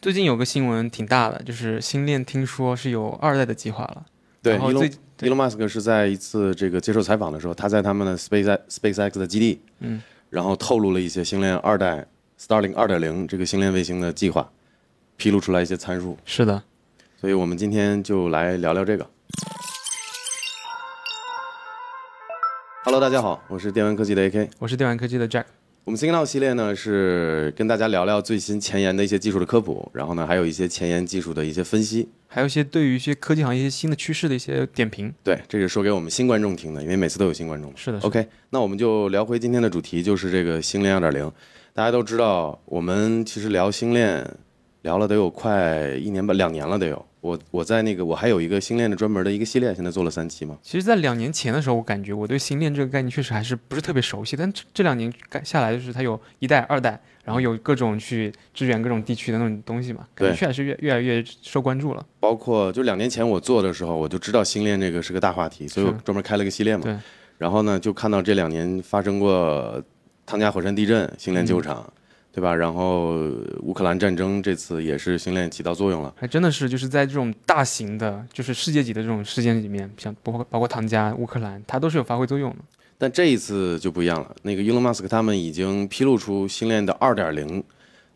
最近有个新闻挺大的，就是星链听说是有二代的计划了。对，伊隆伊隆马斯克是在一次这个接受采访的时候，他在他们的 Space SpaceX 的基地，嗯，然后透露了一些星链二代 Starlink 二点零这个星链卫星的计划，披露出来一些参数，是的，所以我们今天就来聊聊这个。Hello，大家好，我是电玩科技的 AK。我是电玩科技的 Jack。我们 Signal 系列呢是跟大家聊聊最新前沿的一些技术的科普，然后呢还有一些前沿技术的一些分析。还有一些对于一些科技行业一些新的趋势的一些点评。对，这是说给我们新观众听的，因为每次都有新观众。是的是的 OK，那我们就聊回今天的主题，就是这个星链二点零。大家都知道，我们其实聊星链聊了得有快一年吧，两年了得有。我我在那个我还有一个星链的专门的一个系列，现在做了三期嘛。其实，在两年前的时候，我感觉我对星链这个概念确实还是不是特别熟悉，但这这两年干下来，就是它有一代、二代，然后有各种去支援各种地区的那种东西嘛，感觉确实越越来越受关注了。包括就两年前我做的时候，我就知道星链这个是个大话题，所以我专门开了个系列嘛。对。然后呢，就看到这两年发生过汤加火山地震，星链救场，对吧？然后乌克兰战争这次也是星链起到作用了。还真的是就是在这种大型的，就是世界级的这种事件里面，像包括包括唐家、乌克兰，它都是有发挥作用的。但这一次就不一样了，那个 Elon Musk 他们已经披露出星链的2.0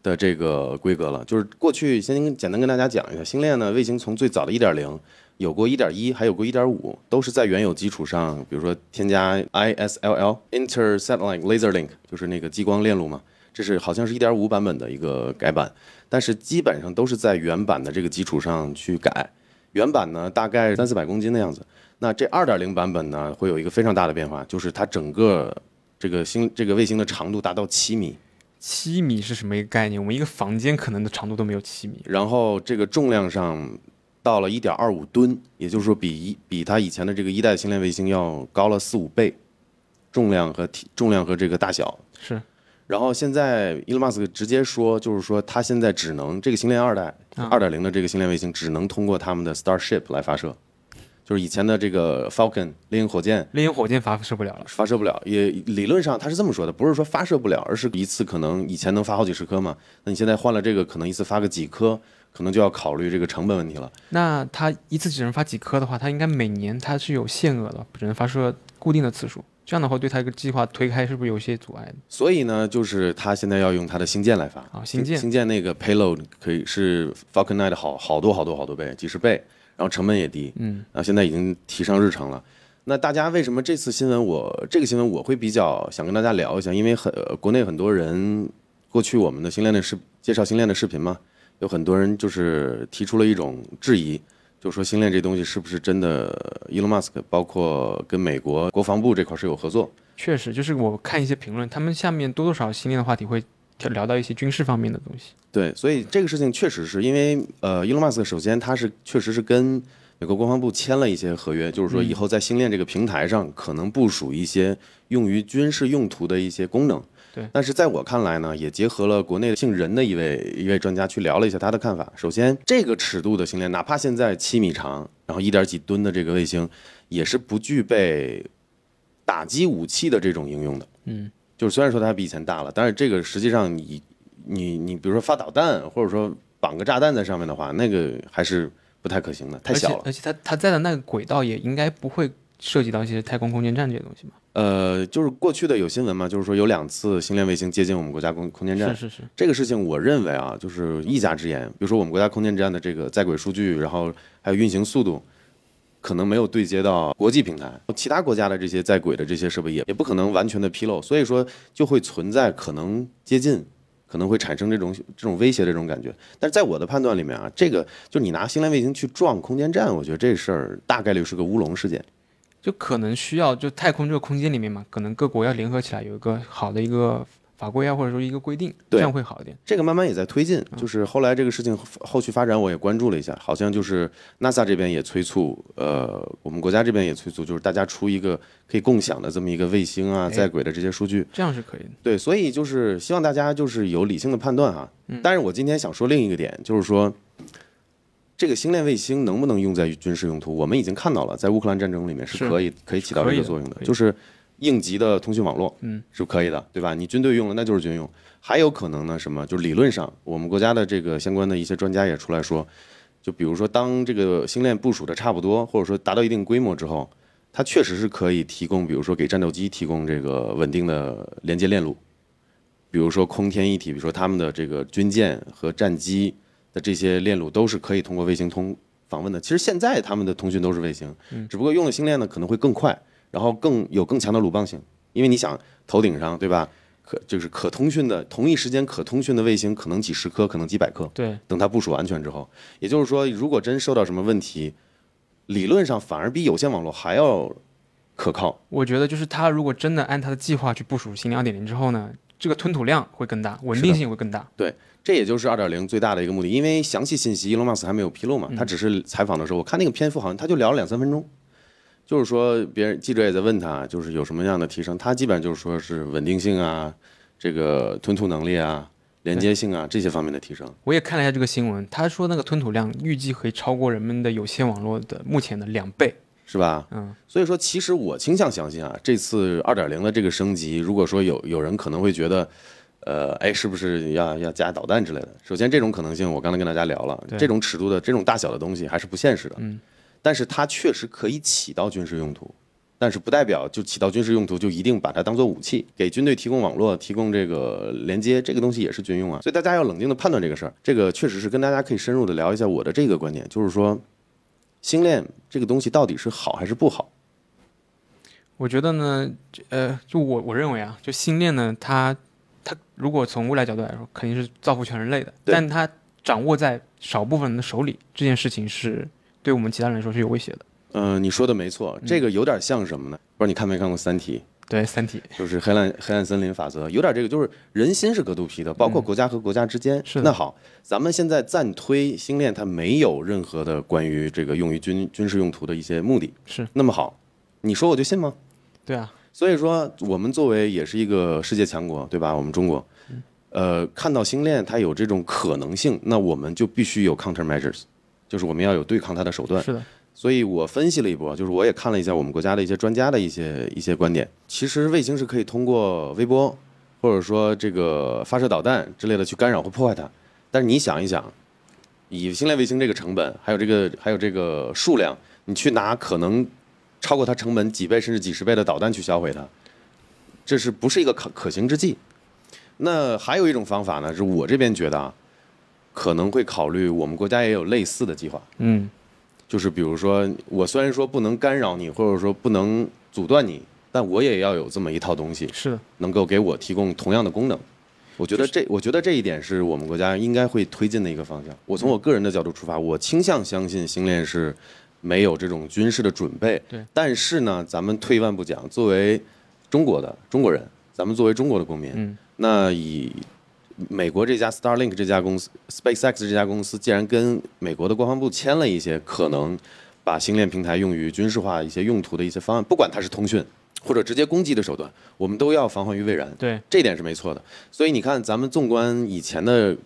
的这个规格了。就是过去先简单跟大家讲一下，星链呢卫星从最早的一点零有过一点一还有过一点五都是在原有基础上，比如说添加 ISLL Inter Satellite Laser Link，就是那个激光链路嘛，这是好像是一点五版本的一个改版，但是基本上都是在原版的这个基础上去改。原版呢大概三四百公斤的样子，那这二点零版本呢，会有一个非常大的变化，就是它整个这个星这个卫星的长度达到七米，七米是什么一个概念？我们一个房间可能的长度都没有七米。然后这个重量上到了一点二五吨，也就是说比一比它以前的这个一代星链卫星要高了四五倍，重量和体重量和这个大小。是然后现在伊隆马斯克直接说，就是说他现在只能这个星链二代啊二点零的这个星链卫星只能通过他们的 Starship 来发射，就是以前的这个 Falcon 猎鹰火箭猎鹰火箭发射不了了。发射不了，也理论上他是这么说的，不是说发射不了，而是一次可能以前能发好几十颗嘛，那你现在换了这个，可能一次发个几颗，可能就要考虑这个成本问题了。那它一次只能发几颗的话，它应该每年它是有限额的，只能发射固定的次数。这样的话，对他一个计划推开是不是有些阻碍？所以呢，就是他现在要用他的星舰来发啊星舰星舰那个 payload 可以是 Falcon 9的好好多好多好多倍，几十倍，然后成本也低，嗯，然后，现在已经提上日程了。那大家为什么这次新闻我这个新闻我会比较想跟大家聊一下？因为很、呃国内很多人过去我们的星链的视介绍星链的视频嘛，有很多人就是提出了一种质疑，就说星链这东西是不是真的？Elon Musk 包括跟美国国防部这块是有合作，确实，就是我看一些评论，他们下面多多少少星链的话题会聊到一些军事方面的东西。对，所以这个事情确实是因为呃，Elon Musk 首先他是确实是跟美国国防部签了一些合约，就是说以后在星链这个平台上可能部署一些用于军事用途的一些功能。对但是在我看来呢，也结合了国内的姓任的一位一位专家去聊了一下他的看法。首先，这个尺度的星链，哪怕现在七米长，然后一点几吨的这个卫星，也是不具备打击武器的这种应用的。嗯，就是虽然说它比以前大了，但是这个实际上你你你比如说发导弹，或者说绑个炸弹在上面的话，那个还是不太可行的，太小了。而且它它在的那个轨道也应该不会涉及到一些太空空间站这些东西吗。呃，就是过去的有新闻嘛，就是说有两次星链卫星接近我们国家空空间站是，是是，这个事情我认为啊，就是一家之言。比如说我们国家空间站的这个在轨数据，然后还有运行速度，可能没有对接到国际平台，其他国家的这些在轨的这些设备也也不可能完全的披露，所以说就会存在可能接近。可能会产生这种这种威胁的这种感觉，但是在我的判断里面啊，这个就你拿星链卫星去撞空间站，我觉得这事儿大概率是个乌龙事件。就可能需要就太空这个空间里面嘛，可能各国要联合起来有一个好的一个法规啊，或者说一个规定，这样会好一点。这个慢慢也在推进，就是后来这个事情后续发展我也关注了一下，好像就是 NASA 这边也催促，呃，我们国家这边也催促，就是大家出一个可以共享的这么一个卫星啊，哎在轨的这些数据。这样是可以的。对，所以就是希望大家就是有理性的判断哈。但是我今天想说另一个点，就是说这个星链卫星能不能用在军事用途，我们已经看到了，在乌克兰战争里面是是可以可以起到这个作用的就是。应急的通讯网络，嗯，是可以的，对吧？你军队用了，那就是军用。还有可能呢，什么？就是理论上，我们国家的这个相关的一些专家也出来说，就比如说，当这个星链部署的差不多，或者说达到一定规模之后，它确实是可以提供，比如说给战斗机提供这个稳定的连接链路，比如说空天一体，比如说他们的这个军舰和战机的这些链路都是可以通过卫星通访问的。其实现在他们的通讯都是卫星，只不过用了星链呢可能会更快，然后更有更强的鲁棒性，因为你想头顶上对吧？可就是可通讯的同一时间可通讯的卫星可能几十颗，可能几百颗。对，等它部署完全之后，也就是说，如果真受到什么问题，理论上反而比有线网络还要可靠。我觉得就是它如果真的按它的计划去部署星链二点零之后呢，这个吞吐量会更大，稳定性会更大。这也就是二点零最大的一个目的，因为详细信息伊隆马斯还没有披露嘛，他只是采访的时候，我看那个篇幅好像他就聊了两三分钟，就是说别人记者也在问他，就是有什么样的提升，他基本上就是说是稳定性啊，这个吞吐能力啊，连接性啊这些方面的提升。我也看了一下这个新闻，他说那个吞吐量预计可以超过人们的有线网络的目前的两倍。是吧？嗯，所以说，其实我倾向相信啊，这次二点零的这个升级，如果说有有人可能会觉得，呃，哎，是不是要要加导弹之类的？首先，这种可能性我刚才跟大家聊了，这种尺度的、这种大小的东西还是不现实的。嗯，但是它确实可以起到军事用途，但是不代表就起到军事用途就一定把它当做武器，给军队提供网络、提供这个连接，这个东西也是军用啊。所以大家要冷静的判断这个事儿。这个确实是跟大家可以深入的聊一下我的这个观点，就是说，星链这个东西到底是好还是不好？我觉得呢，呃，就我我认为啊，就星链呢，它它如果从未来角度来说，肯定是造福全人类的，但它掌握在少部分人的手里，这件事情是对我们其他人来说是有威胁的。嗯、你说的没错，这个有点像什么呢？不知道你看没看过《三体对，《三体》》，就是黑暗黑暗森林法则，有点这个，就是人心是隔肚皮的，包括国家和国家之间。是那好，咱们现在暂推星链，它没有任何的关于这个用于军军事用途的一些目的。是，那么好，你说我就信吗？对啊，所以说，我们作为也是一个世界强国，对吧？我们中国，呃，看到星链它有这种可能性，那我们就必须有 countermeasures，就是我们要有对抗它的手段。是的，所以我分析了一波，就是我也看了一下我们国家的一些专家的一些一些观点。其实卫星是可以通过微波，或者说这个发射导弹之类的去干扰或破坏它。但是你想一想，以星链卫星这个成本，还有这个还有这个数量，你去拿可能超过它成本几倍甚至几十倍的导弹去销毁它，这是不是一个可可行之计？那还有一种方法呢，是我这边觉得啊，可能会考虑我们国家也有类似的计划。嗯，就是比如说，我虽然说不能干扰你，或者说不能阻断你，但我也要有这么一套东西，是，能够给我提供同样的功能。我觉得这，我觉得这一点是我们国家应该会推进的一个方向。我从我个人的角度出发，我倾向相信星链是没有这种军事的准备。对。但是呢，咱们退一万步讲，作为中国的中国人，咱们作为中国的公民，嗯，那以美国这家 Starlink 这家公司，SpaceX 这家公司，既然跟美国的国防部签了一些可能把星链平台用于军事化一些用途的一些方案，不管它是通讯或者直接攻击的手段，我们都要防患于未然。对，这一点是没错的。所以你看，咱们纵观以前的，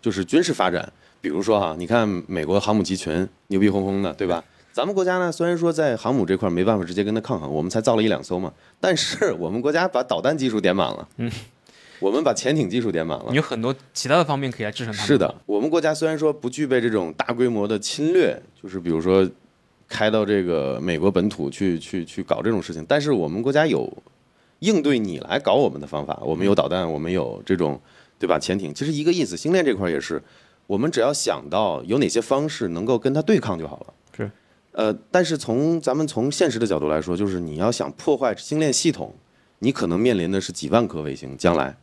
就是军事发展，比如说哈，你看美国航母集群牛逼哄哄的，对吧？咱们国家呢，虽然说在航母这块没办法直接跟它抗衡，我们才造了一两艘嘛，但是我们国家把导弹技术点满了，嗯，我们把潜艇技术点满了你。有很多其他的方面可以来支撑它们。是的，我们国家虽然说不具备这种大规模的侵略，就是比如说开到这个美国本土去去去搞这种事情，但是我们国家有应对你来搞我们的方法，我们有导弹，我们有这种对吧潜艇，其实一个意思。星链这块也是，我们只要想到有哪些方式能够跟它对抗就好了。呃，但是从咱们从现实的角度来说，就是你要想破坏星链系统，你可能面临的是几万颗卫星，将来，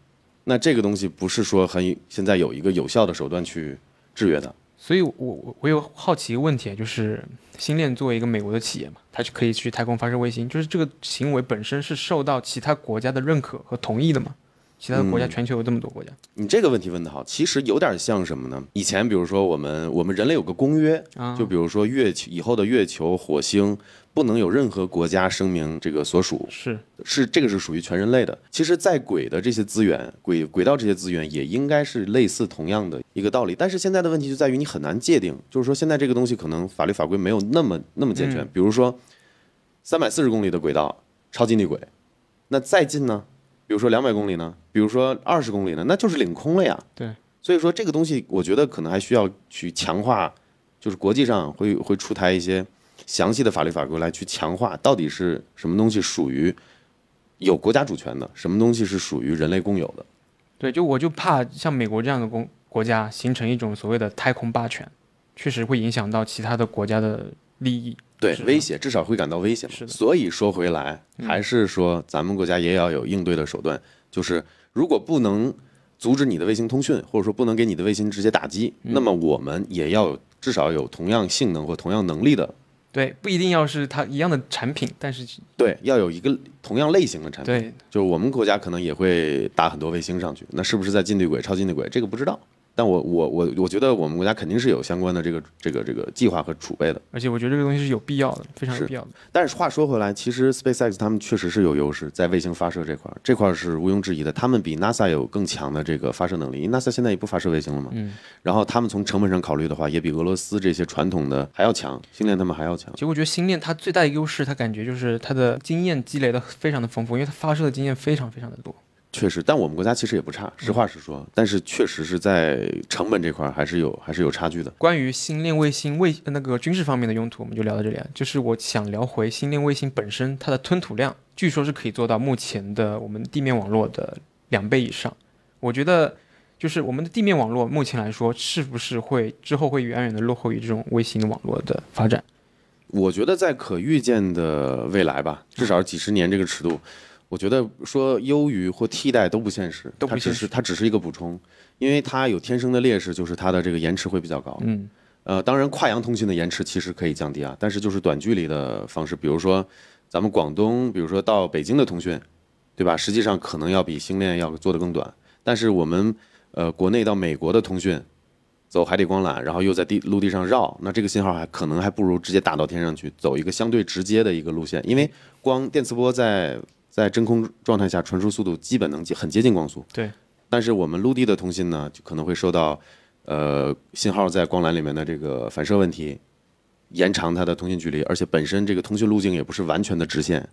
那这个东西不是说很现在有一个有效的手段去制约它。所以我我我有好奇一个问题，就是星链作为一个美国的企业嘛，它是可以去太空发射卫星，就是这个行为本身是受到其他国家的认可和同意的吗？其他的国家，嗯全球有这么多国家你这个问题问得好，其实有点像什么呢？以前比如说我们我们人类有个公约，啊，就比如说月球以后的月球、火星不能有任何国家声明这个所属，是是这个是属于全人类的。其实，在轨的这些资源，轨轨道这些资源也应该是类似同样的一个道理。但是现在的问题就在于你很难界定，就是说现在这个东西可能法律法规没有那么那么健全。比如说，三百四十公里的轨道超近地轨，那再近呢？比如说两百公里呢？比如说二十公里呢？那就是领空了呀。对，所以说这个东西，我觉得可能还需要去强化，就是国际上会会出台一些详细的法律法规来去强化，到底是什么东西属于有国家主权的，什么东西是属于人类共有的。对，就我就怕像美国这样的国国家形成一种所谓的太空霸权，确实会影响到其他的国家的利益。对威胁，至少会感到威胁所以说回来，还是说咱们国家也要有应对的手段，就是如果不能阻止你的卫星通讯，或者说不能给你的卫星直接打击，嗯。那么我们也要有至少有同样性能或同样能力的，对，不一定要是它一样的产品，但是对，要有一个同样类型的产品。对。就是我们国家可能也会打很多卫星上去，那是不是在近对轨、超近对轨，这个不知道。但我我我我觉得我们国家肯定是有相关的这个这个这个计划和储备的。而且我觉得这个东西是有必要的，非常有必要的。但是话说回来，其实 SpaceX 他们确实是有优势，在卫星发射这块儿，这块儿是毋庸置疑的。他们比 NASA 有更强的这个发射能力，因为 NASA 现在也不发射卫星了嘛。嗯。然后他们从成本上考虑的话，也比俄罗斯这些传统的还要强，星链他们还要强其。实我觉得星链它最大的优势，它感觉就是它的经验积累的非常的丰富，因为它发射的经验非常非常的多。确实，但我们国家其实也不差，实话实说。但是确实是在成本这块儿还是有还是有差距的。关于星链卫星卫那个军事方面的用途，我们就聊到这里啊。就是我想聊回星链卫星本身，它的吞吐量，据说是可以做到目前的我们地面网络的两倍以上。我觉得，就是我们的地面网络目前来说，是不是会之后会远远的落后于这种卫星网络的发展？我觉得在可预见的未来吧，至少几十年这个尺度，我觉得说优于或替代都不现实，它只都不现是它只是一个补充，因为它有天生的劣势，就是它的这个延迟会比较高。嗯，呃，当然跨洋通信的延迟其实可以降低啊，但是就是短距离的方式，比如说咱们广东，比如说到北京的通讯，对吧？实际上可能要比星链要做的更短，但是我们呃国内到美国的通讯。走海底光缆，然后又在地陆地上绕，那这个信号还可能还不如直接打到天上去，走一个相对直接的一个路线，因为光电磁波在在真空状态下传输速度基本能接很接近光速。对。但是我们陆地的通信呢，就可能会受到呃信号在光缆里面的这个反射问题，延长它的通信距离，而且本身这个通讯路径也不是完全的直线。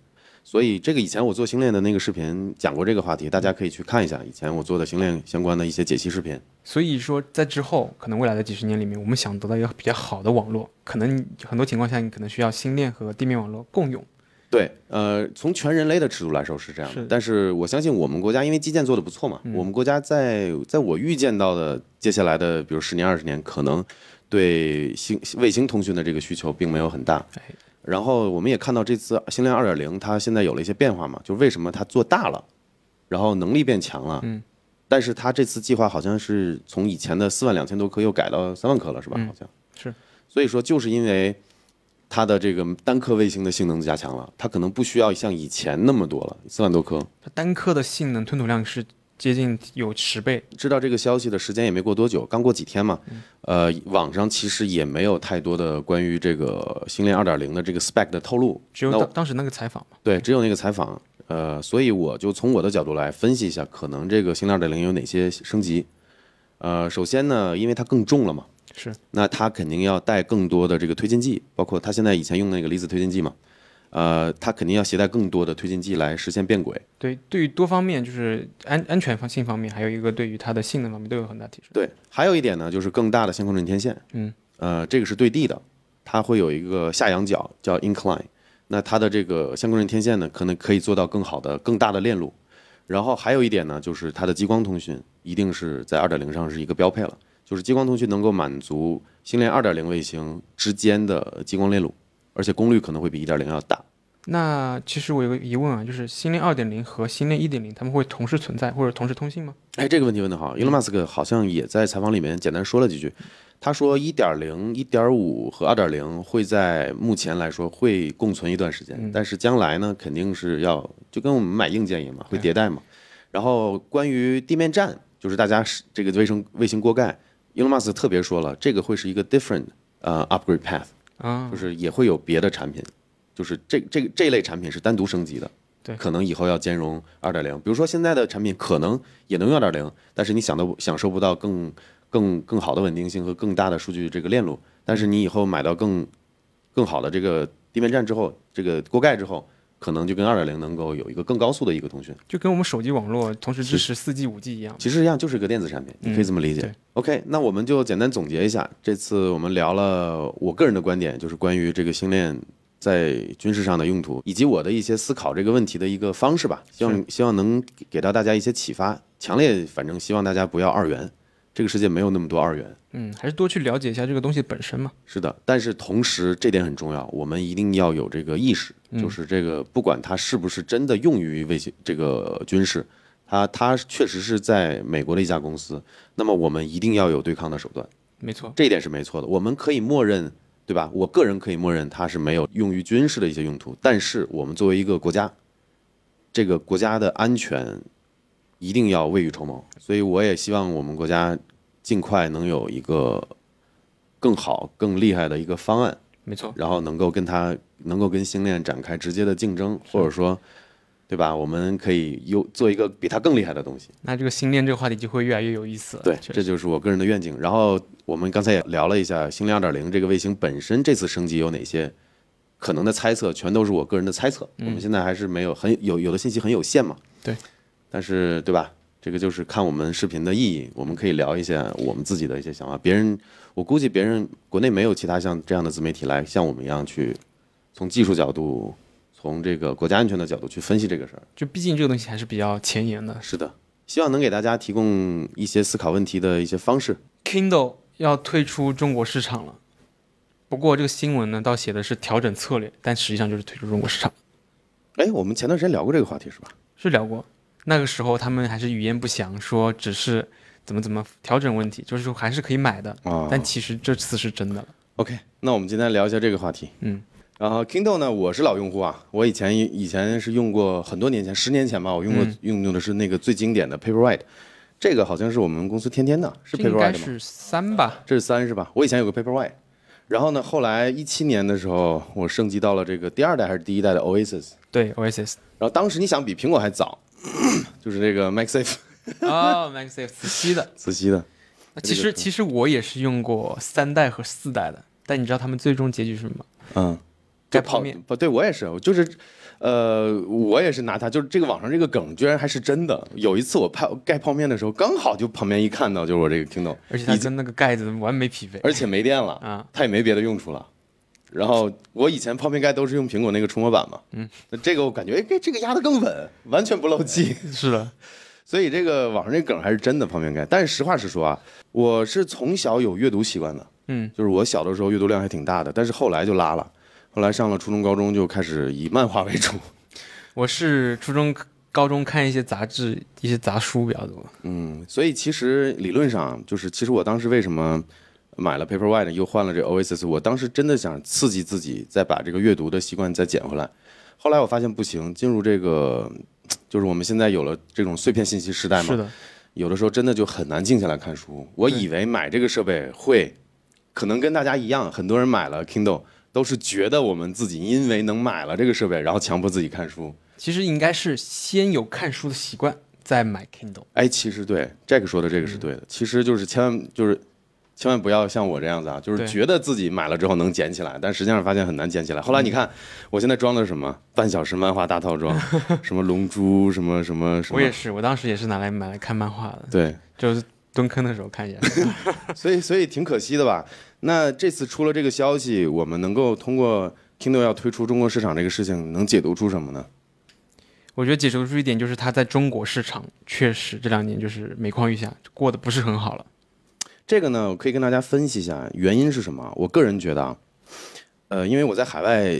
所以这个以前我做星链的那个视频讲过这个话题，大家可以去看一下以前我做的星链相关的一些解析视频。所以说，在之后可能未来的几十年里面，我们想得到一个比较好的网络，可能很多情况下你可能需要星链和地面网络共用。对，呃，从全人类的尺度来说是这样的，是。但是我相信我们国家因为基建做的不错嘛，嗯。我们国家在在我预见到的接下来的，比如十年二十年，可能对星卫星通讯的这个需求并没有很大。哎。然后我们也看到这次星链二点零，它现在有了一些变化嘛，就为什么它做大了，然后能力变强了，嗯，但是它这次计划好像是从以前的四万两千多颗又改到三万颗了，是吧？嗯好像。是，所以说就是因为它的这个单颗卫星的性能加强了，它可能不需要像以前那么多了，四万多颗。它单颗的性能吞吐量是接近有十倍。知道这个消息的时间也没过多久，刚过几天嘛。呃，网上其实也没有太多的关于这个星链二点零的这个 spec 的透露，只有当当时那个采访嘛，对，只有那个采访。呃，所以我就从我的角度来分析一下，可能这个星链二点零有哪些升级。呃，首先呢，因为它更重了嘛，是那它肯定要带更多的这个推进剂，包括它现在以前用的那个离子推进剂嘛，呃，它肯定要携带更多的推进剂来实现变轨。对对于多方面，就是安安全方性方面，还有一个对于它的性能方面都有很大提升。对，还有一点呢，就是更大的相控阵天线。嗯，呃，这个是对地的，它会有一个下仰角叫 incline，那它的这个相控阵天线呢，可能可以做到更好的、更大的链路。然后还有一点呢，就是它的激光通讯一定是在二点零上是一个标配了，就是激光通讯能够满足星链二点零卫星之间的激光链路，而且功率可能会比一点零要大。那其实我有个疑问啊，就是星链二点零和星链一点零，它们会同时存在或者同时通信吗？哎，这个问题问得好，Elon Musk 好像也在采访里面简单说了几句。他说，一点零、一点五和二点零会在目前来说会共存一段时间，但是将来呢，肯定是要就跟我们买硬件一样嘛，会迭代嘛。然后关于地面站，就是大家是这个卫星卫星锅盖，Elon Musk 特别说了，这个会是一个 different 呃 upgrade path，啊就，是也会有别的产品，就是这这个这类产品是单独升级的。对可能以后要兼容二点零，比如说现在的产品可能也能用二点零，但是你想到享受不到更更更好的稳定性和更大的数据这个链路，但是你以后买到更更好的这个地面站之后，这个锅盖之后，可能就跟二点零能够有一个更高速的一个通讯。就跟我们手机网络同时支持四 G、五 G 一样。其实一样，就是一个电子产品，你可以这么理解。对 OK，那我们就简单总结一下，这次我们聊了我个人的观点，就是关于这个星链在军事上的用途，以及我的一些思考这个问题的一个方式吧。希望希望能给到大家一些启发。强烈，反正希望大家不要二元，这个世界没有那么多二元。嗯，还是多去了解一下这个东西本身嘛。是的，但是同时这点很重要，我们一定要有这个意识，就是这个不管它是不是真的用于卫星这个军事，它它确实是在美国的一家公司，那么我们一定要有对抗的手段，没错，这一点是没错的。我们可以默认，对吧？我个人可以默认它是没有用于军事的一些用途，但是我们作为一个国家，这个国家的安全一定要未雨绸缪，所以我也希望我们国家尽快能有一个更好、更厉害的一个方案。没错，然后能够跟它能够跟星链展开直接的竞争，或者说，对吧？我们可以优做一个比它更厉害的东西。那这个星链这个话题就会越来越有意思了。对，这就是我个人的愿景。然后我们刚才也聊了一下星链二点零这个卫星本身这次升级有哪些可能的猜测，全都是我个人的猜测。我们现在还是没有很有有的信息很有限嘛。对，但是对吧？这个就是看我们视频的意义，我们可以聊一些我们自己的一些想法。别人，我估计别人国内没有其他像这样的自媒体来像我们一样去从技术角度、从这个国家安全的角度去分析这个事儿。就毕竟这个东西还是比较前沿的。是的，希望能给大家提供一些思考问题的一些方式。Kindle 要退出中国市场了，不过这个新闻呢，倒写的是调整策略，但实际上就是退出中国市场。哎，我们前段时间聊过这个话题是吧？是聊过，那个时候他们还是语焉不详，说只是怎么怎么调整问题，就是说还是可以买的。啊但其实这次是真的了。OK，那我们今天聊一下这个话题。嗯，然后 Kindle 呢，我是老用户啊，我以前以前是用过很多年前，十年前吧，我用过、嗯用用的是那个最经典的 Paperwhite，这个好像是我们公司天天的，是这应该 Paperwhite 吗？是三吧？这是三是吧？我以前有个 Paperwhite，然后呢，后来一七年的时候，我升级到了这个第二代还是第一代的 Oasis，对，Oasis。然后当时你想比苹果还早，就是这个 MagSafe 哦，MagSafe 磁吸的。磁吸的，其实其实我也是用过三代和四代的，但你知道他们最终结局是什么吗？嗯，就盖泡面。不对，我也是，我就是，呃，我也是拿它，就是这个网上这个梗居然还是真的。有一次我泡盖泡面的时候，刚好就旁边一看到就是我这个 Kindle，而且它跟那个盖子完美匹配。而且没电了，啊，它也没别的用处了。然后我以前泡面盖都是用苹果那个触摸板嘛，嗯，那这个我感觉哎，这这个压得更稳，完全不漏气。是的，所以这个网上这梗还是真的泡面盖。但是实话实说啊，我是从小有阅读习惯的，嗯，就是我小的时候阅读量还挺大的，但是后来就拉了，后来上了初中、高中就开始以漫画为主。我是初中、高中看一些杂志、一些杂书比较多。嗯，所以其实理论上就是，其实我当时为什么买了 Paperwhite 又换了这 Oasis，我当时真的想刺激自己，再把这个阅读的习惯再捡回来。后来我发现不行，进入这个就是我们现在有了这种碎片信息时代嘛，是的，有的时候真的就很难静下来看书。我以为买这个设备会，可能跟大家一样，很多人买了 Kindle 都是觉得我们自己因为能买了这个设备，然后强迫自己看书。其实应该是先有看书的习惯，再买 Kindle。哎，其实对 Jack 说的这个是对的，其实就是千万就是千万不要像我这样子啊，就是觉得自己买了之后能捡起来，但实际上发现很难捡起来。后来你看，我现在装的是什么半小时漫画大套装，什么龙珠，什么什么什么，我也是，我当时也是拿来买来看漫画的，对，就是蹲坑的时候看一眼。所以所以挺可惜的吧？那这次出了这个消息，我们能够通过 Kindle 要推出中国市场这个事情，能解读出什么呢？我觉得解读出一点就是它在中国市场确实这两年就是每况愈下，过得不是很好了。这个呢，我可以跟大家分析一下原因是什么。我个人觉得啊，呃，因为我在海外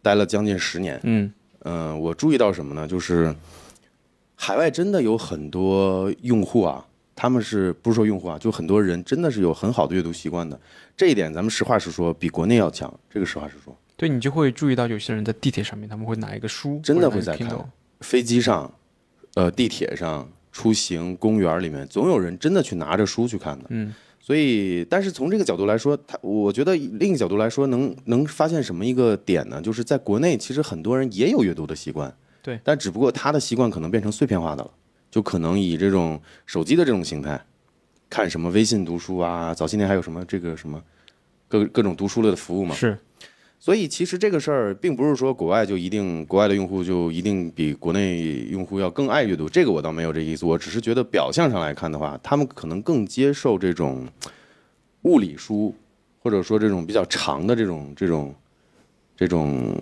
待了将近十年，嗯，嗯、我注意到什么呢？就是海外真的有很多用户啊，他们是不是说用户啊，就很多人真的是有很好的阅读习惯的。这一点咱们实话实说，比国内要强。这个实话实说，对你就会注意到有些人在地铁上面他们会拿一个书，真的会在看。飞机上、呃地铁上、出行、公园里面，总有人真的去拿着书去看的。嗯，所以，但是从这个角度来说，他我觉得另一个角度来说，能能发现什么一个点呢？就是在国内，其实很多人也有阅读的习惯，对，但只不过他的习惯可能变成碎片化的了，就可能以这种手机的这种形态，看什么微信读书啊，早些年还有什么这个什么各各种读书类的服务嘛。是所以其实这个事儿并不是说国外就一定国外的用户就一定比国内用户要更爱阅读，这个我倒没有这意思。我只是觉得表象上来看的话，他们可能更接受这种物理书，或者说这种比较长的这种这种这种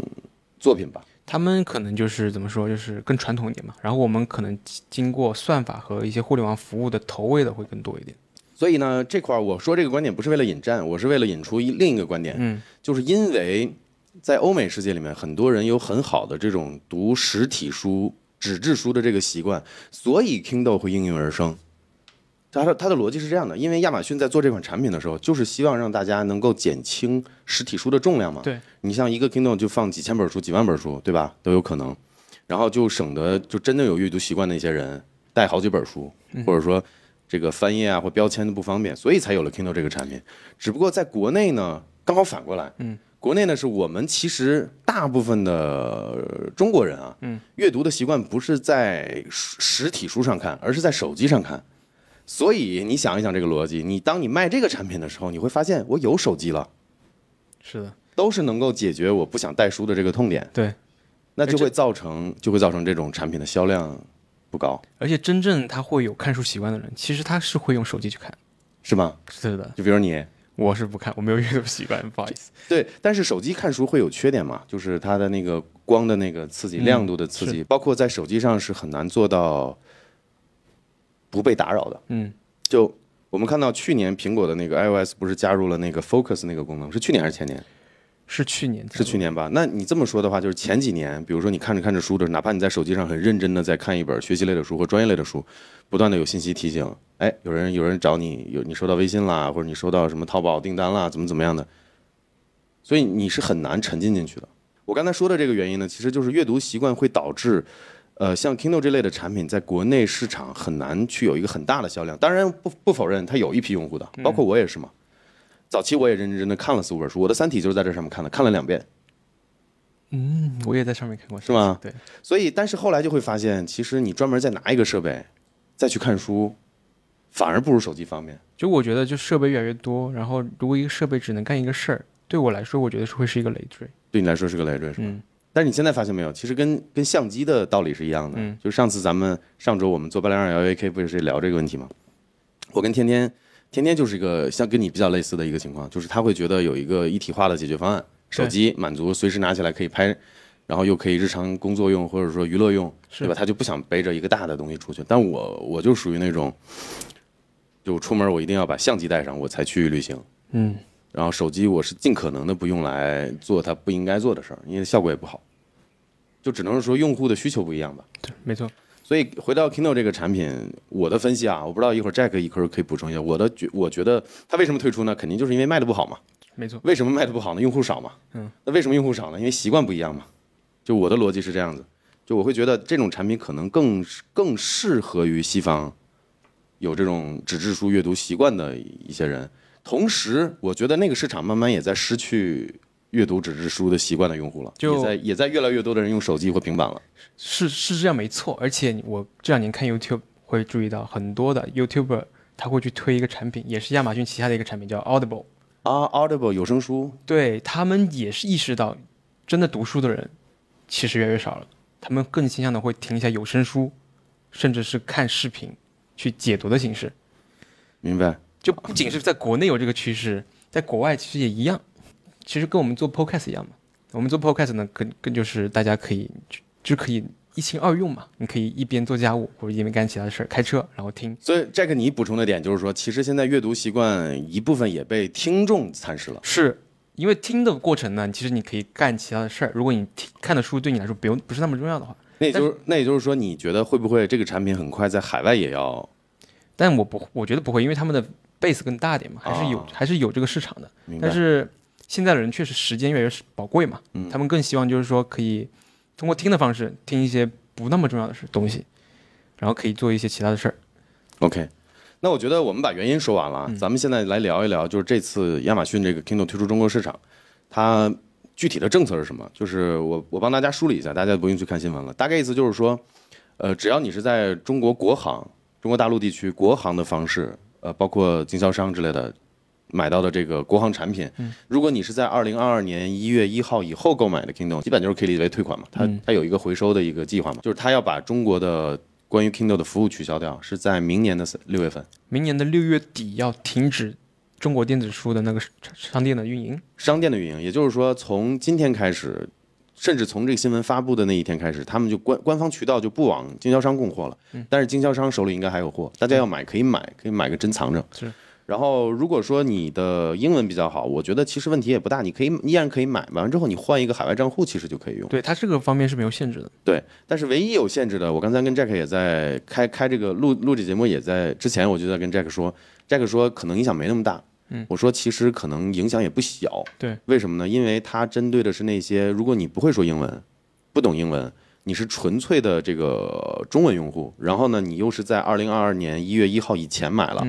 作品吧。他们可能就是怎么说，就是更传统一点嘛。然后我们可能经过算法和一些互联网服务的投喂的会更多一点。所以呢，这块儿我说这个观点不是为了引战，我是为了引出一另一个观点，嗯，就是因为在欧美世界里面，很多人有很好的这种读实体书、纸质书的这个习惯，所以 Kindle 会应运而生。它的它的逻辑是这样的，因为亚马逊在做这款产品的时候，就是希望让大家能够减轻实体书的重量嘛。对，你像一个 Kindle 就放几千本书、几万本书，对吧？都有可能，然后就省得就真的有阅读习惯的一些人带好几本书，或者说这个翻页啊或标签的不方便，所以才有了 Kindle 这个产品。只不过在国内呢，刚好反过来，嗯，国内呢是我们其实大部分的呃中国人啊，嗯，阅读的习惯不是在实实体书上看，而是在手机上看。所以你想一想这个逻辑，你当你卖这个产品的时候，你会发现我有手机了，是的，都是能够解决我不想带书的这个痛点，对。那就会造成就会造成这种产品的销量不高，而且真正他会有看书习惯的人，其实他是会用手机去看。是吗？是的，就比如你，我是不看，我没有阅读习惯，不好意思。对，但是手机看书会有缺点嘛，就是它的那个光的那个刺激、嗯亮度的刺激，包括在手机上是很难做到不被打扰的。嗯，就我们看到去年苹果的那个 iOS 不是加入了那个 Focus 那个功能，是去年还是前年？是去年，是去年吧？那你这么说的话，就是前几年，比如说你看着看着书的，哪怕你在手机上很认真的在看一本学习类的书或专业类的书，不断的有信息提醒，哎，有人有人找你，有你收到微信啦，或者你收到什么淘宝订单啦，怎么怎么样的，所以你是很难沉浸进去的。我刚才说的这个原因呢，其实就是阅读习惯会导致，呃，像 Kindle 这类的产品在国内市场很难去有一个很大的销量。当然不不否认它有一批用户的，包括我也是嘛。早期我也认认真的看了四五本书，我的《三体》就是在这上面看的，看了两遍。嗯，我也在上面看过，是吗对，所以，但是后来就会发现，其实你专门再拿一个设备再去看书，反而不如手机方便。就我觉得，就设备越来越多，然后如果一个设备只能干一个事儿，对我来说，我觉得是会是一个累赘。对你来说是个累赘，是吧？嗯但是你现在发现没有，其实跟跟相机的道理是一样的。嗯就上次咱们上周我们做八零二幺 AK 不也是聊这个问题吗？我跟天天，天天就是一个像跟你比较类似的一个情况，就是他会觉得有一个一体化的解决方案，手机满足随时拿起来可以拍，然后又可以日常工作用或者说娱乐用，对吧？他就不想背着一个大的东西出去。但我我就属于那种，就出门我一定要把相机带上，我才去旅行。嗯，然后手机我是尽可能的不用来做它不应该做的事儿，因为效果也不好。就只能是说用户的需求不一样吧。对，没错。所以回到 Kindle 这个产品，我的分析啊，我不知道一会儿 Jack 一会儿可以补充一下。我的觉我觉得它为什么退出呢？肯定就是因为卖的不好嘛。没错，为什么卖的不好呢？用户少嘛。嗯。那为什么用户少呢？因为习惯不一样嘛。就我的逻辑是这样子，就我会觉得这种产品可能更更适合于西方有这种纸质书阅读习惯的一些人。同时，我觉得那个市场慢慢也在失去阅读纸质书的习惯的用户了，就也在也在越来越多的人用手机或平板了。是是这样没错。而且我这两年看 YouTube 会注意到很多的 YouTuber 他会去推一个产品，也是亚马逊旗下的一个产品，叫 Audible。啊，Audible 有声书，对他们也是意识到，真的读书的人其实越来越少了，他们更倾向的会听一下有声书，甚至是看视频去解读的形式。明白？就不仅是在国内有这个趋势，在国外其实也一样。其实跟我们做 podcast 一样嘛。我们做 podcast 呢，更更就是大家可以就就可以一心二用嘛。你可以一边做家务或者一边干其他的事儿，开车然后听。所以这个你补充的点就是说，其实现在阅读习惯一部分也被听众蚕食了。是因为听的过程呢，其实你可以干其他的事儿。如果你听看的书对你来说不用不是那么重要的话，那也就是那也就是说，你觉得会不会这个产品很快在海外也要？但我不我觉得不会，因为他们的 base 更大点嘛，还是有、啊还是有这个市场的。但是现在的人确实时间越来越宝贵嘛，嗯他们更希望就是说可以通过听的方式听一些不那么重要的事东西，然后可以做一些其他的事儿。OK，那我觉得我们把原因说完了，咱们现在来聊一聊，就是这次亚马逊这个 Kindle 推出中国市场，它具体的政策是什么？就是我我帮大家梳理一下，大家不用去看新闻了。大概意思就是说，呃，只要你是在中国国行、中国大陆地区国行的方式，呃，包括经销商之类的，买到的这个国行产品，如果你是在二零二二年一月一号以后购买的 Kindle，基本就是可以理解为退款嘛。它它有一个回收的一个计划嘛，就是它要把中国的关于 Kindle 的服务取消掉，是在明年的六月份。明年的六月底要停止中国电子书的那个商店的运营。商店的运营，也就是说从今天开始，甚至从这个新闻发布的那一天开始，他们就官官方渠道就不往经销商供货了。但是经销商手里应该还有货，大家要买可以买，可以买个珍藏着。是。然后，如果说你的英文比较好，我觉得其实问题也不大，你可以依然可以买，买完之后你换一个海外账户，其实就可以用。对，它这个方面是没有限制的。对，但是唯一有限制的，我刚才跟 Jack 也在开开这个录录这节目，也在之前我就在跟 Jack 说，Jack 说可能影响没那么大。嗯，我说其实可能影响也不小。对，为什么呢？因为它针对的是那些如果你不会说英文，不懂英文，你是纯粹的这个中文用户，然后呢，你又是在二零二二年一月一号以前买了，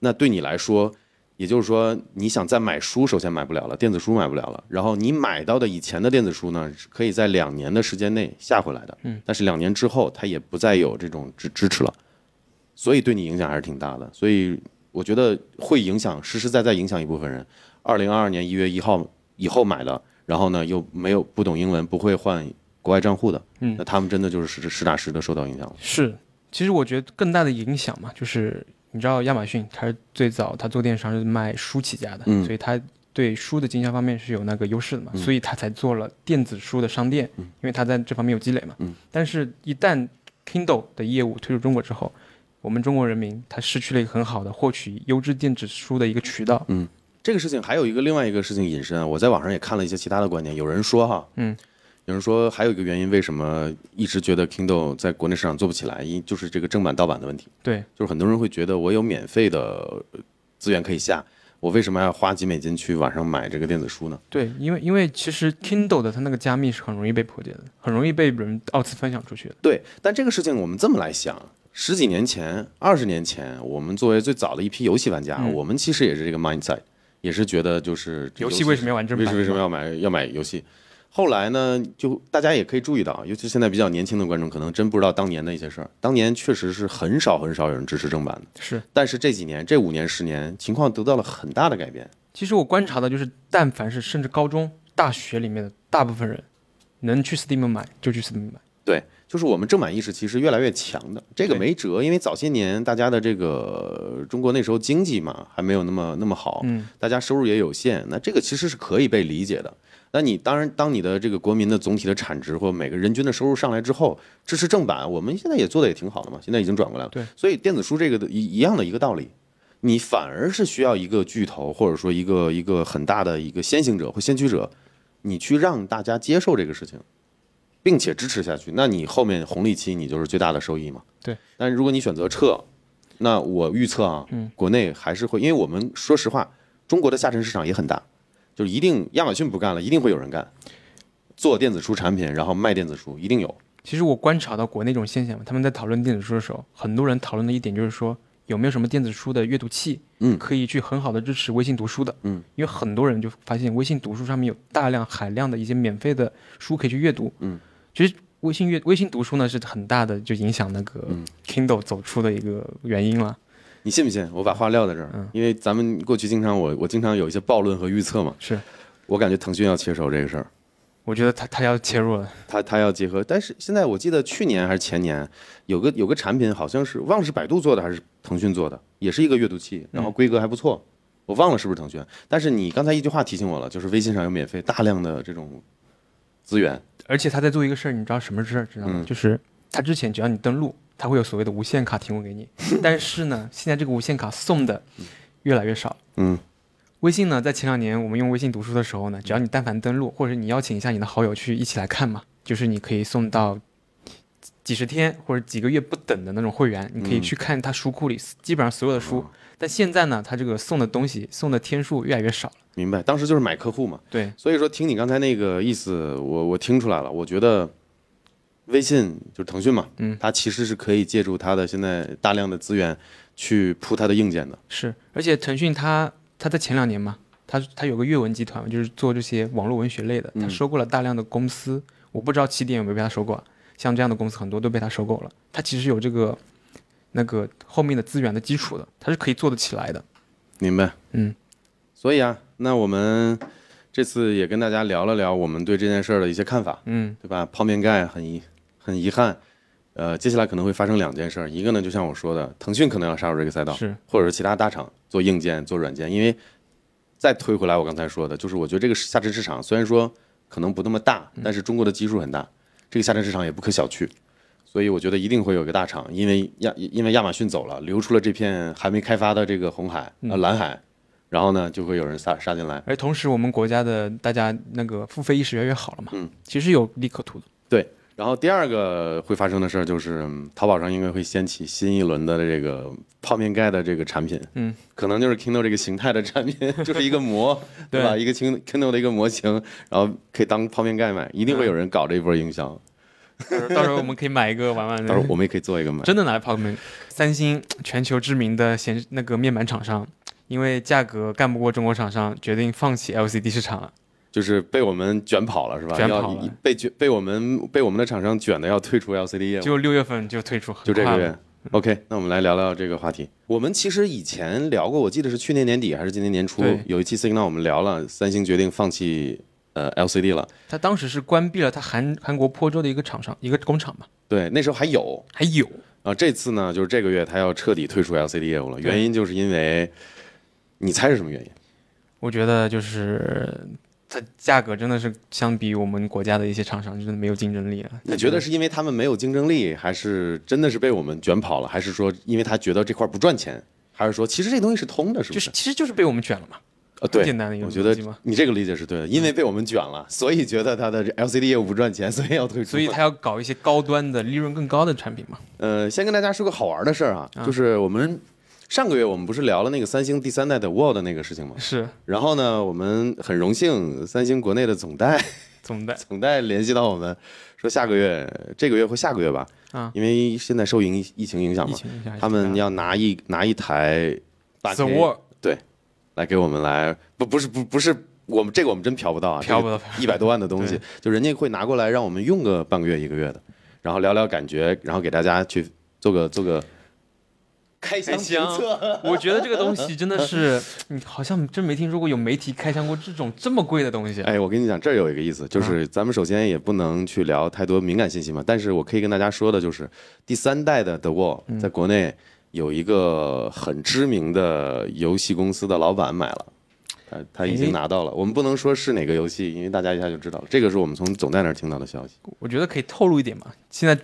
那对你来说。也就是说，你想再买书，首先买不了了，电子书买不了了。然后你买到的以前的电子书呢，可以在两年的时间内下回来的。嗯。但是两年之后，它也不再有这种支支持了，所以对你影响还是挺大的。所以我觉得会影响，实实在在影响一部分人。二零二二年一月一号以后买的，然后呢又没有不懂英文，不会换国外账户的，嗯，那他们真的就是实实打实的受到影响了。是，其实我觉得更大的影响嘛，就是。你知道亚马逊，它是最早，它做电商是卖书起家的，所以它对书的经销方面是有那个优势的嘛，所以它才做了电子书的商店，因为它在这方面有积累嘛。但是，一旦 Kindle 的业务推出中国之后，我们中国人民他失去了一个很好的获取优质电子书的一个渠道。嗯，这个事情还有一个另外一个事情引申，我在网上也看了一些其他的观点，有人说哈，嗯。有人说还有一个原因，为什么一直觉得 Kindle 在国内市场做不起来？因就是这个正版盗版的问题。对，就是很多人会觉得我有免费的资源可以下，我为什么要花几美金去网上买这个电子书呢？对，因为因为其实 Kindle 的它那个加密是很容易被破解的，很容易被人二次分享出去的。对，但这个事情我们这么来想，十几年前、二十年前，我们作为最早的一批游戏玩家，我们其实也是这个 mindset，也是觉得就是游戏为什么要玩正版？为什么要买要买游戏？后来呢，就大家也可以注意到，尤其现在比较年轻的观众，可能真不知道当年的一些事儿。当年确实是很少很少有人支持正版的，是。但是这几年，这五年十年，情况得到了很大的改变。其实我观察的就是，但凡是甚至高中、大学里面的大部分人，能去 Steam 买就去 Steam 买。对，就是我们正版意识其实越来越强的，这个没辙，因为早些年大家的这个中国那时候经济嘛还没有那么那么好，嗯，大家收入也有限，那这个其实是可以被理解的。那你当然，当你的这个国民的总体的产值或每个人均的收入上来之后，支持正版，我们现在也做的也挺好的嘛。现在已经转过来了。对，所以电子书这个的一一样的一个道理，你反而是需要一个巨头或者说一个一个很大的一个先行者或先驱者，你去让大家接受这个事情，并且支持下去，那你后面红利期你就是最大的收益嘛。对。但如果你选择撤，那我预测啊，国内还是会，因为我们说实话，中国的下沉市场也很大。就一定亚马逊不干了，一定会有人干，做电子书产品，然后卖电子书，一定有。其实我观察到国内这种现象，他们在讨论电子书的时候，很多人讨论的一点就是说，有没有什么电子书的阅读器，嗯，可以去很好的支持微信读书的，嗯，因为很多人就发现微信读书上面有大量海量的一些免费的书可以去阅读，嗯，其实微信阅微信读书呢是很大的就影响那个 Kindle 走出的一个原因了。你信不信？我把话撂在这儿，因为咱们过去经常我我经常有一些暴论和预测嘛。是，我感觉腾讯要切手这个事儿。我觉得他他要切入了，他他要结合。但是现在我记得去年还是前年，有个有个产品好像是忘了是百度做的还是腾讯做的，也是一个阅读器，然后规格还不错。我忘了是不是腾讯。但是你刚才一句话提醒我了，就是微信上有免费大量的这种资源，而且他在做一个事儿，你知道什么事儿？知道吗？就是他之前只要你登录。它会有所谓的无限卡提供给你，但是呢，现在这个无限卡送的越来越少。嗯，微信呢，在前两年我们用微信读书的时候呢，只要你但凡登录，或者你邀请一下你的好友去一起来看嘛，就是你可以送到几十天或者几个月不等的那种会员，你可以去看他书库里基本上所有的书。但现在呢，他这个送的东西送的天数越来越少了。明白，当时就是买客户嘛。对，所以说听你刚才那个意思，我我听出来了，我觉得。微信就是腾讯嘛，嗯，它其实是可以借助它的现在大量的资源去铺它的硬件的。是，而且腾讯它它在前两年嘛，它它有个阅文集团，就是做这些网络文学类的，它收购了大量的公司。我不知道起点有没有被它收购啊，像这样的公司很多都被它收购了。它其实有这个那个后面的资源的基础的，它是可以做得起来的。明白。嗯，所以啊，那我们这次也跟大家聊了聊我们对这件事儿的一些看法，嗯，对吧？泡面盖很遗很遗憾，呃，接下来可能会发生两件事儿，一个呢，就像我说的，腾讯可能要杀入这个赛道，是或者是其他大厂做硬件、做软件，因为再推回来，我刚才说的，就是我觉得这个下沉市场虽然说可能不那么大，但是中国的基数很大，这个下沉市场也不可小觑。所以我觉得一定会有一个大厂，因为亚因为亚马逊走了，留出了这片还没开发的这个红海呃蓝海，然后呢就会有人杀杀进来。而同时我们国家的大家那个付费意识越来越好了嘛，嗯，其实有利可图的。对，然后第二个会发生的事儿就是，嗯淘宝上应该会掀起新一轮的这个泡面盖的这个产品，嗯，可能就是 Kindle 这个形态的产品，就是一个模，对吧？一个 Kin Kindle 的一个模型，然后可以当泡面盖卖，一定会有人搞这一波营销，到时候我们可以买一个玩玩。到时候我们也可以做一个买。真的拿来泡面。三星全球知名的显那个面板厂商，因为价格干不过中国厂商，决定放弃 LCD 市场了。就是被我们卷跑了，是吧？卷跑了被卷被我们被我们的厂商卷的要退出 LCD 业务，就六月份就退出，就这个月。。OK，那我们来聊聊这个话题。我们其实以前聊过，我记得是去年年底还是今年年初，有一期 Signal 我们聊了，三星决定放弃呃 LCD 了。他当时是关闭了他韩韩国坡州的一个厂商，一个工厂嘛，对，那时候还有。还有啊，这次呢，就是这个月他要彻底退出 LCD 业务了，原因就是因为，你猜是什么原因？我觉得就是它价格真的是相比我们国家的一些厂商真的没有竞争力了。你觉得是因为他们没有竞争力，还是真的是被我们卷跑了，还是说因为他觉得这块不赚钱，还是说其实这东西是通的，是不就是其实就是被我们卷了嘛，啊，对，简单的一个我觉得。你这个理解是对的，因为被我们卷了，所以觉得他的这 LCD 业务不赚钱，所以要退出。所以他要搞一些高端的、利润更高的产品嘛。呃，先跟大家说个好玩的事儿啊，啊就是我们上个月我们不是聊了那个三星第三代的 World 那个事情吗？是。然后呢，我们很荣幸，三星国内的总代 总代。总代联系到我们，说下个月这个月或下个月吧，啊，因为现在受影疫情影响嘛，他们要拿一拿一台八 The K Wall 来给我们来，不不是不不是我们这个我们真嫖不到啊，嫖不到一百多万的东西，就人家会拿过来让我们用个半个月一个月的，然后聊聊感觉，然后给大家去做个做个开箱。我觉得这个东西真的是，你 好像真没听说过有媒体开箱过这种这么贵的东西。哎，我跟你讲，这儿有一个意思，就是咱们首先也不能去聊太多敏感信息嘛，但是我可以跟大家说的就是，第三代的 The Wall 在国内有一个很知名的游戏公司的老板买了。他他已经哎拿到了，我们不能说是哪个游戏，因为大家一下就知道了。这个是我们从总代那儿听到的消息。我觉得可以透露一点嘛。现在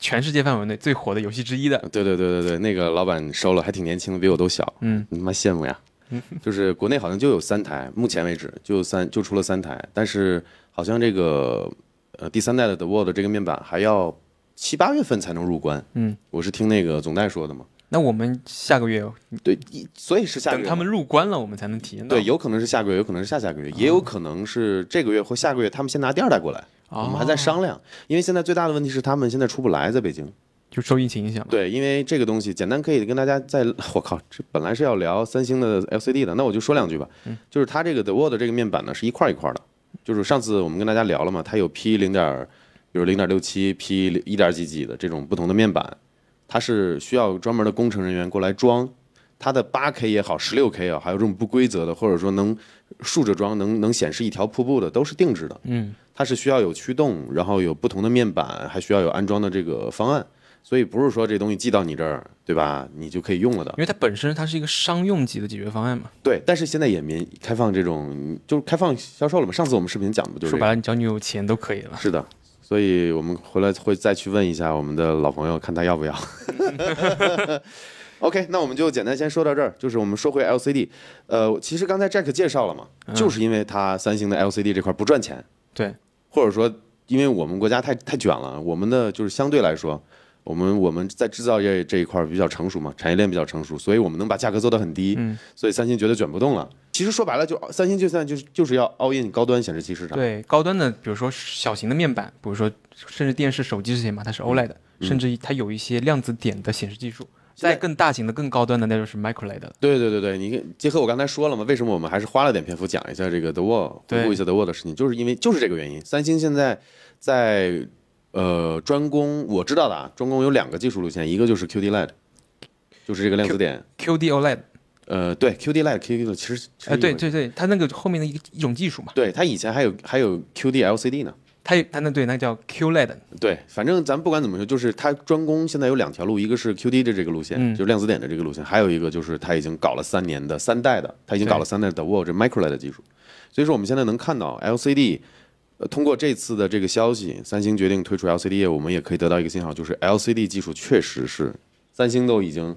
全世界范围内最火的游戏之一的，对对对对对，那个老板收了，还挺年轻的，比我都小。嗯，你他妈羡慕呀！就是国内好像就有三台，目前为止就三就出了三台，但是好像这个呃第三代的 The World 这个面板还要七八月份才能入关。嗯，我是听那个总代说的嘛。那我们下个月对，一所以是下个月。等他们入关了，我们才能体验到。对，有可能是下个月，有可能是下下个月，也有可能是这个月或下个月，他们先拿第二代过来，我们还在商量。因为现在最大的问题是他们现在出不来，在北京。就受疫情影响。对，因为这个东西简单可以跟大家再，我靠，这本来是要聊三星的 LCD 的，那我就说两句吧。就是它这个 The World 这个面板呢是一块儿一块儿的，就是上次我们跟大家聊了嘛，它有 P 零点，比如零点六七、P 一点几几的这种不同的面板，它是需要专门的工程人员过来装。它的八 K 也好，十六 K 也好，还有这种不规则的，或者说能竖着装、能能显示一条瀑布的，都是定制的。嗯，它是需要有驱动，然后有不同的面板，还需要有安装的这个方案。所以不是说这东西寄到你这儿，对吧？你就可以用了的。因为它本身它是一个商用级的解决方案嘛。对，但是现在也民开放这种，就是开放销售了嘛。上次我们视频讲的不就是这个？说白了，你只要你有钱都可以了。是的，所以我们回来会再去问一下我们的老朋友，看他要不要。OK，那我们就简单先说到这儿。就是我们说回 LCD，呃，其实刚才 Jack 介绍了嘛，就是因为它三星的 LCD 这块不赚钱，对，或者说因为我们国家太太卷了，我们的就是相对来说，我们我们在制造业这一块比较成熟嘛，产业链比较成熟，所以我们能把价格做得很低，嗯所以三星觉得卷不动了。其实说白了就，三星就算就是就是要 all in 高端显示器市场，对，高端的，比如说小型的面板，比如说甚至电视、手机这些嘛，它是 OLED 的，甚至它有一些量子点的显示技术。现在再更大型的、更高端的，那就是 MicroLED 的。对对对对，你看结合我刚才说了嘛，为什么我们还是花了点篇幅讲一下这个 The Wall，回顾一下 The Wall 的事情，就是因为就是这个原因。三星现在在呃专攻，我知道的啊，专攻有两个技术路线，一个就是 QD LED，就是这个量子点，QD OLED 呃，对，QD Lite、QD 的其实呃，对对对，它那个后面的一个一种技术嘛，对，它以前还有还有 QD LCD 呢。它有它那对那叫 QLED，对，反正咱不管怎么说，就是它专攻现在有两条路，一个是 QD 的这个路线，嗯就是量子点的这个路线，还有一个就是它已经搞了三年的三代的，它已经搞了三代的 w o r 这 MicroLED 的技术。所以说我们现在能看到 LCD，呃，通过这次的这个消息，三星决定推出 LCD 业务，我们也可以得到一个信号，就是 LCD 技术确实是三星都已经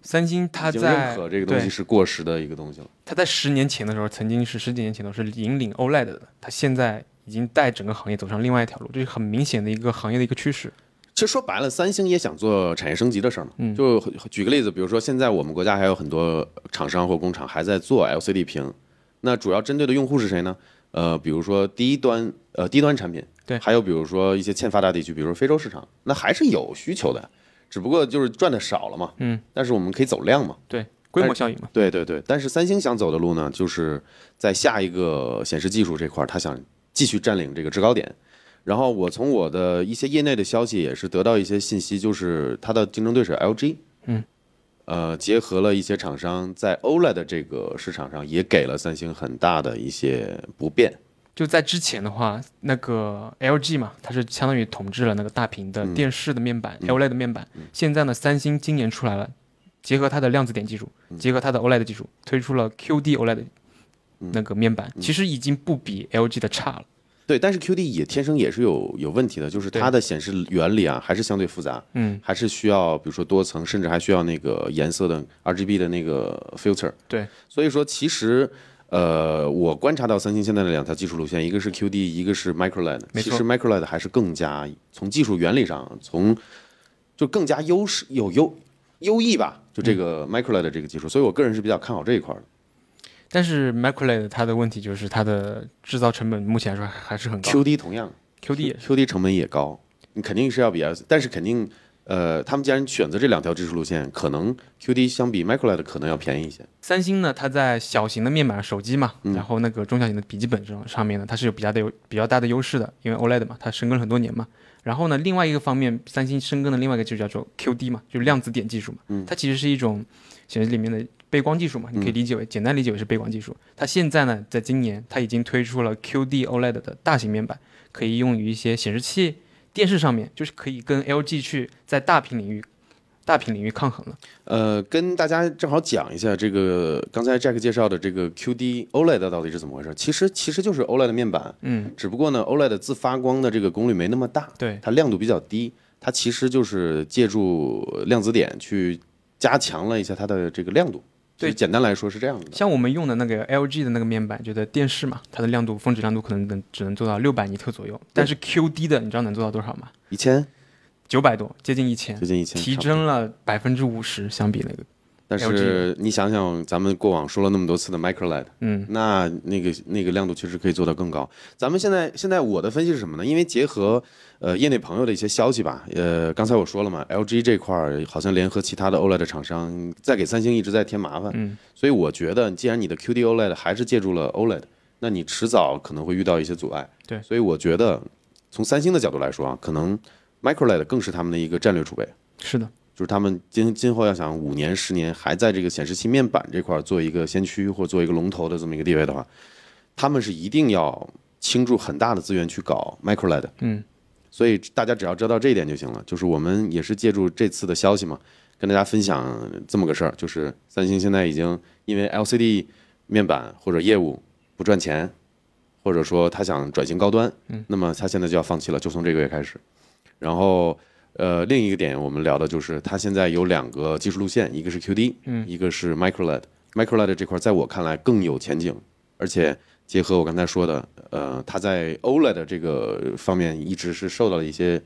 三星它在认在可这个东西是过时的一个东西了。它在十年前的时候，曾经是十几年前都是引领 OLED 的，它现在已经带整个行业走上另外一条路，这是很明显的一个行业的一个趋势。其实说白了，三星也想做产业升级的事儿嘛。嗯就举个例子，比如说现在我们国家还有很多厂商或工厂还在做 LCD 屏，那主要针对的用户是谁呢？呃，比如说低端呃低端产品，对还有比如说一些欠发达地区，比如说非洲市场，那还是有需求的，只不过就是赚的少了嘛。嗯，但是我们可以走量嘛。对，规模效应嘛。对对对，但是三星想走的路呢，就是在下一个显示技术这块儿，它想继续占领这个制高点。然后我从我的一些业内的消息也是得到一些信息，就是它的竞争对手 LG，嗯，呃，结合了一些厂商在 OLED 这个市场上也给了三星很大的一些不便。就在之前的话，那个 LG 嘛，它是相当于统治了那个大屏的电视的面板、OLED 的面板。现在呢，三星今年出来了，结合它的量子点技术，结合它的 OLED 技术，推出了 QD OLED 那个面板，其实已经不比 LG 的差了。对，但是 QD 也天生也是有有问题的，就是它的显示原理啊还是相对复杂，嗯，还是需要比如说多层，甚至还需要那个颜色的 RGB 的那个 filter。对，所以说其实呃，我观察到三星现在的两条技术路线，一个是 QD，一个是 MicroLED。其实 MicroLED 还是更加从技术原理上，从就更加优势有优优异吧，就这个 MicroLED 这个技术，所以我个人是比较看好这一块的。但是 MicroLED 它的问题就是它的制造成本目前来说还是很高。QD 同样 QD QD 成本也高，你肯定是要比 S，但是肯定，呃，他们既然选择这两条技术路线，可能 QD 相比 MicroLED 可能要便宜一些。三星呢，它在小型的面板手机嘛，然后那个中小型的笔记本上上面呢，它是有比较的有比较大的优势的，因为 OLED 嘛，它深耕了很多年嘛。然后呢，另外一个方面，三星深耕的另外一个就叫做 QD 嘛，就是量子点技术嘛，它其实是一种显示里面的背光技术嘛，你可以理解为简单理解为是背光技术。它现在呢，在今年它已经推出了 QD OLED 的大型面板，可以用于一些显示器、电视上面，就是可以跟 LG 去在大屏领域、大屏领域抗衡了。呃，跟大家正好讲一下这个刚才 Jack 介绍的这个 QD OLED 到底是怎么回事？其实其实就是 OLED 面板，嗯，只不过呢，OLED 自发光的这个功率没那么大，对，它亮度比较低，它其实就是借助量子点去加强了一下它的这个亮度。对简单来说是这样的。像我们用的那个 LG 的那个面板，就在电视嘛，它的亮度峰值亮度可能能只能做到六百尼特左右，但是 QD 的你知道能做到多少吗？一千九百多，接近一千接，近一千，提升了百分之五十，相比那个，但是你想想，咱们过往说了那么多次的 MicroLED，嗯，那那个那个亮度确实可以做到更高。咱们现在现在我的分析是什么呢？因为结合呃业内朋友的一些消息吧，呃，刚才我说了嘛，LG 这块儿好像联合其他的 OLED 厂商在给三星一直在添麻烦，嗯，所以我觉得既然你的 QD OLED 还是借助了 OLED，那你迟早可能会遇到一些阻碍。对所以我觉得从三星的角度来说啊，可能 MicroLED 更是他们的一个战略储备。是的，就是他们今今后要想五年、十年还在这个显示器面板这块儿做一个先驱或做一个龙头的这么一个地位的话，他们是一定要倾注很大的资源去搞 MicroLED 的。嗯，所以大家只要知道这一点就行了。就是我们也是借助这次的消息嘛，跟大家分享这么个事儿，就是三星现在已经因为 LCD 面板或者业务不赚钱，或者说他想转型高端，嗯，那么他现在就要放弃了，就从这个月开始。然后呃，另一个点我们聊的就是它现在有两个技术路线，一个是 QD，嗯，一个是 MicroLED。MicroLED 这块在我看来更有前景，而且结合我刚才说的，呃，它在 OLED 这个方面一直是受到了一些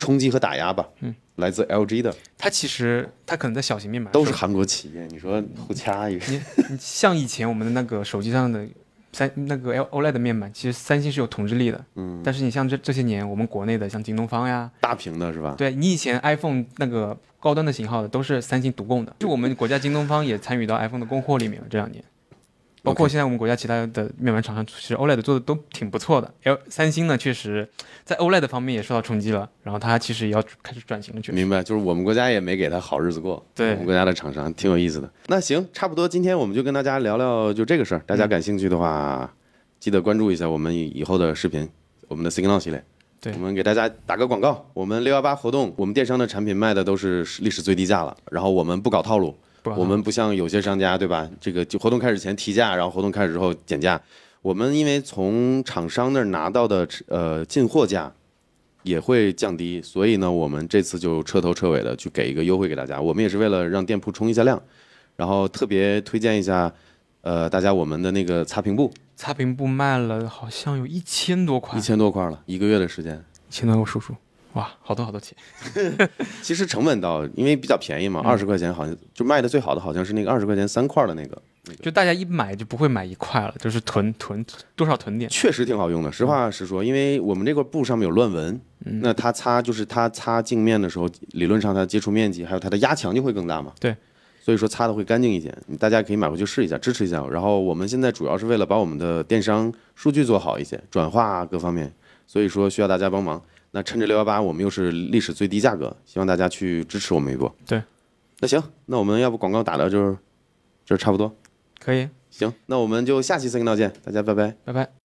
冲击和打压吧，嗯，来自 LG 的，它其实它可能在小型面板都是韩国企业，你说互掐一个，你像以前我们的那个手机上的三那个 L OLED 面板，其实三星是有统治力的，嗯，但是你像这这些年我们国内的像京东方呀，大屏的是吧？对你以前 iPhone 那个高端的型号的都是三星独供的，就我们国家京东方也参与到 iPhone 的供货里面了。这两年，包括现在我们国家其他的面板厂商，其实 OLED 做的都挺不错的。L 三星呢，确实在 OLED 方面也受到冲击了，然后它其实也要开始转型了。明白，就是我们国家也没给他好日子过。对我们国家的厂商挺有意思的。那行，差不多，今天我们就跟大家聊聊就这个事儿。大家感兴趣的话，记得关注一下我们以以后的视频，我们的 Signal 系列。对我们给大家打个广告，我们六幺八活动，我们电商的产品卖的都是历史最低价了，然后我们不搞套路，我们不像有些商家，对吧？这个就活动开始前提价，然后活动开始之后减价。我们因为从厂商那儿拿到的呃进货价也会降低，所以呢，我们这次就彻头彻尾的去给一个优惠给大家。我们也是为了让店铺冲一下量，然后特别推荐一下，呃，大家我们的那个擦屏布，擦屏布卖了好像有一千多块，一千多块了，一个月的时间。一千多，我数数，哇，好多好多钱。其实成本倒因为比较便宜嘛，二十块钱好像就卖的最好的好像是那个二十块钱三块的那个，就大家一买就不会买一块了，就是囤囤多少囤点。确实挺好用的。实话实说，因为我们这块布上面有乱纹，那它擦就是它擦镜面的时候，理论上它接触面积还有它的压强就会更大嘛。对。所以说擦的会干净一些，大家可以买回去试一下，支持一下。然后我们现在主要是为了把我们的电商数据做好一些，转化啊各方面，所以说需要大家帮忙。那趁着六幺八，我们又是历史最低价格，希望大家去支持我们一波。对。那行，那我们要不广告打到就是这儿差不多。可以，行，那我们就下期 signal 见，大家拜拜。拜拜。